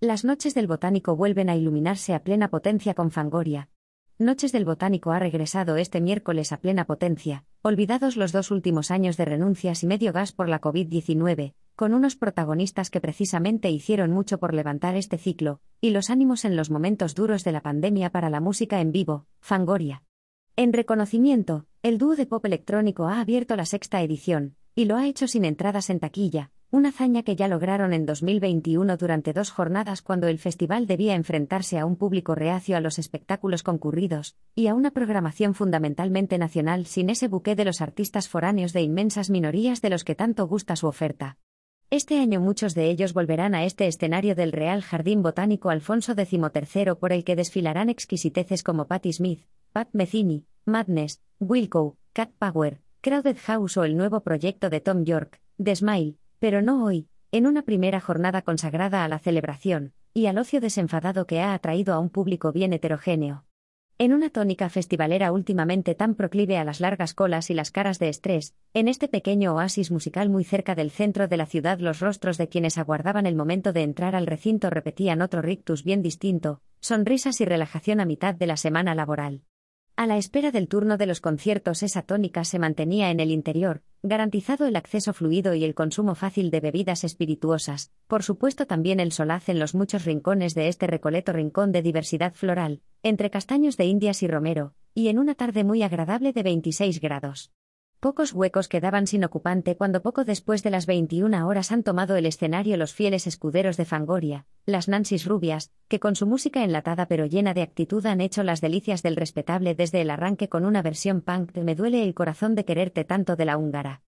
Las noches del botánico vuelven a iluminarse a plena potencia con Fangoria. Noches del Botánico ha regresado este miércoles a plena potencia, olvidados los dos últimos años de renuncias y medio gas por la COVID-19, con unos protagonistas que precisamente hicieron mucho por levantar este ciclo, y los ánimos en los momentos duros de la pandemia para la música en vivo, Fangoria. En reconocimiento, el dúo de pop electrónico ha abierto la sexta edición, y lo ha hecho sin entradas en taquilla, una hazaña que ya lograron en 2021 durante dos jornadas cuando el festival debía enfrentarse a un público reacio a los espectáculos concurridos, y a una programación fundamentalmente nacional sin ese buque de los artistas foráneos de inmensas minorías de los que tanto gusta su oferta. Este año muchos de ellos volverán a este escenario del Real Jardín Botánico Alfonso XIII por el que desfilarán exquisiteces como Patti Smith, Pat Metheny, Madness, Wilco, Cat Power, Crowded House o el nuevo proyecto de Tom York, The Smile, pero no hoy, en una primera jornada consagrada a la celebración, y al ocio desenfadado que ha atraído a un público bien heterogéneo. En una tónica festivalera últimamente tan proclive a las largas colas y las caras de estrés, en este pequeño oasis musical muy cerca del centro de la ciudad los rostros de quienes aguardaban el momento de entrar al recinto repetían otro rictus bien distinto, sonrisas y relajación a mitad de la semana laboral. A la espera del turno de los conciertos esa tónica se mantenía en el interior, garantizado el acceso fluido y el consumo fácil de bebidas espirituosas, por supuesto también el solaz en los muchos rincones de este recoleto rincón de diversidad floral, entre castaños de indias y romero, y en una tarde muy agradable de 26 grados. Pocos huecos quedaban sin ocupante cuando poco después de las 21 horas han tomado el escenario los fieles escuderos de Fangoria, las Nancys rubias, que con su música enlatada pero llena de actitud han hecho las delicias del respetable desde el arranque con una versión punk de Me duele el corazón de quererte tanto de la húngara.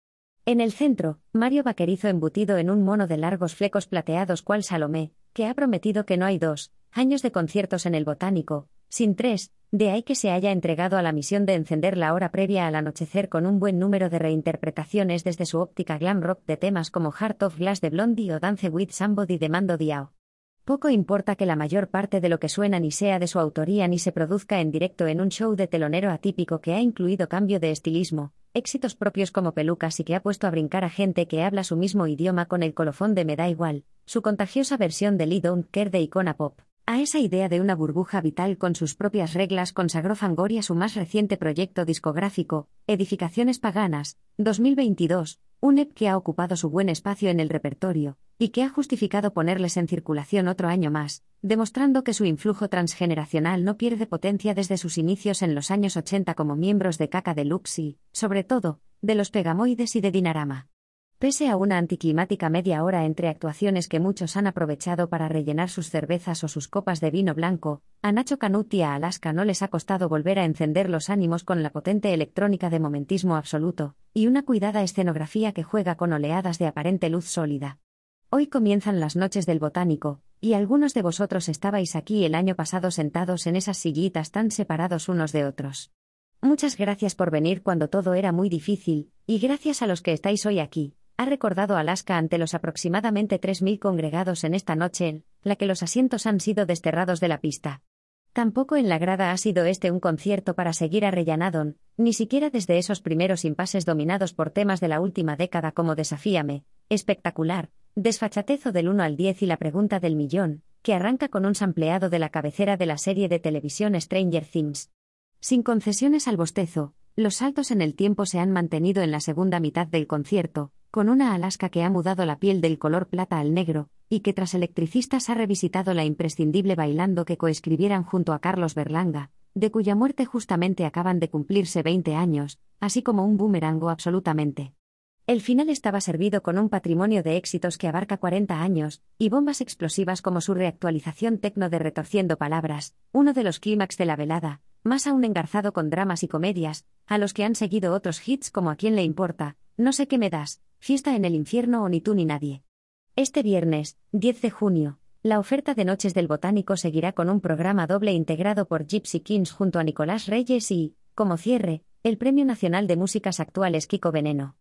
En el centro, Mario Vaquerizo embutido en un mono de largos flecos plateados cual Salomé, que ha prometido que no hay dos años de conciertos en el Botánico, sin tres, de ahí que se haya entregado a la misión de encender la hora previa al anochecer con un buen número de reinterpretaciones desde su óptica glam rock de temas como Heart of Glass de Blondie o Dance with Somebody de Mando Diao. Poco importa que la mayor parte de lo que suena ni sea de su autoría ni se produzca en directo en un show de telonero atípico que ha incluido cambio de estilismo, éxitos propios como pelucas y que ha puesto a brincar a gente que habla su mismo idioma con el colofón de Me da igual, su contagiosa versión de Lee Don't Care de icona pop. A esa idea de una burbuja vital con sus propias reglas consagró Fangoria su más reciente proyecto discográfico, Edificaciones Paganas, 2022, un EP que ha ocupado su buen espacio en el repertorio, y que ha justificado ponerles en circulación otro año más, demostrando que su influjo transgeneracional no pierde potencia desde sus inicios en los años 80 como miembros de Caca Deluxe y, sobre todo, de los Pegamoides y de Dinarama. Pese a una anticlimática media hora entre actuaciones que muchos han aprovechado para rellenar sus cervezas o sus copas de vino blanco, a Nacho Canut y a Alaska no les ha costado volver a encender los ánimos con la potente electrónica de momentismo absoluto, y una cuidada escenografía que juega con oleadas de aparente luz sólida. Hoy comienzan las noches del botánico, y algunos de vosotros estabais aquí el año pasado sentados en esas sillitas tan separados unos de otros. Muchas gracias por venir cuando todo era muy difícil, y gracias a los que estáis hoy aquí ha recordado Alaska ante los aproximadamente 3.000 congregados en esta noche en la que los asientos han sido desterrados de la pista. Tampoco en la grada ha sido este un concierto para seguir a Rellanadon, ni siquiera desde esos primeros impases dominados por temas de la última década como Desafíame, espectacular, desfachatezo del 1 al 10 y la pregunta del millón, que arranca con un sampleado de la cabecera de la serie de televisión Stranger Things. Sin concesiones al bostezo, los saltos en el tiempo se han mantenido en la segunda mitad del concierto, con una Alaska que ha mudado la piel del color plata al negro, y que tras electricistas ha revisitado la imprescindible bailando que coescribieran junto a Carlos Berlanga, de cuya muerte justamente acaban de cumplirse 20 años, así como un boomerango absolutamente. El final estaba servido con un patrimonio de éxitos que abarca 40 años, y bombas explosivas como su reactualización tecno de Retorciendo Palabras, uno de los clímax de la velada, más aún engarzado con dramas y comedias, a los que han seguido otros hits como A quién le importa, No sé qué me das, Fiesta en el infierno o ni tú ni nadie. Este viernes, 10 de junio, la oferta de Noches del Botánico seguirá con un programa doble integrado por Gypsy Kings junto a Nicolás Reyes y, como cierre, el Premio Nacional de Músicas Actuales Kiko Veneno.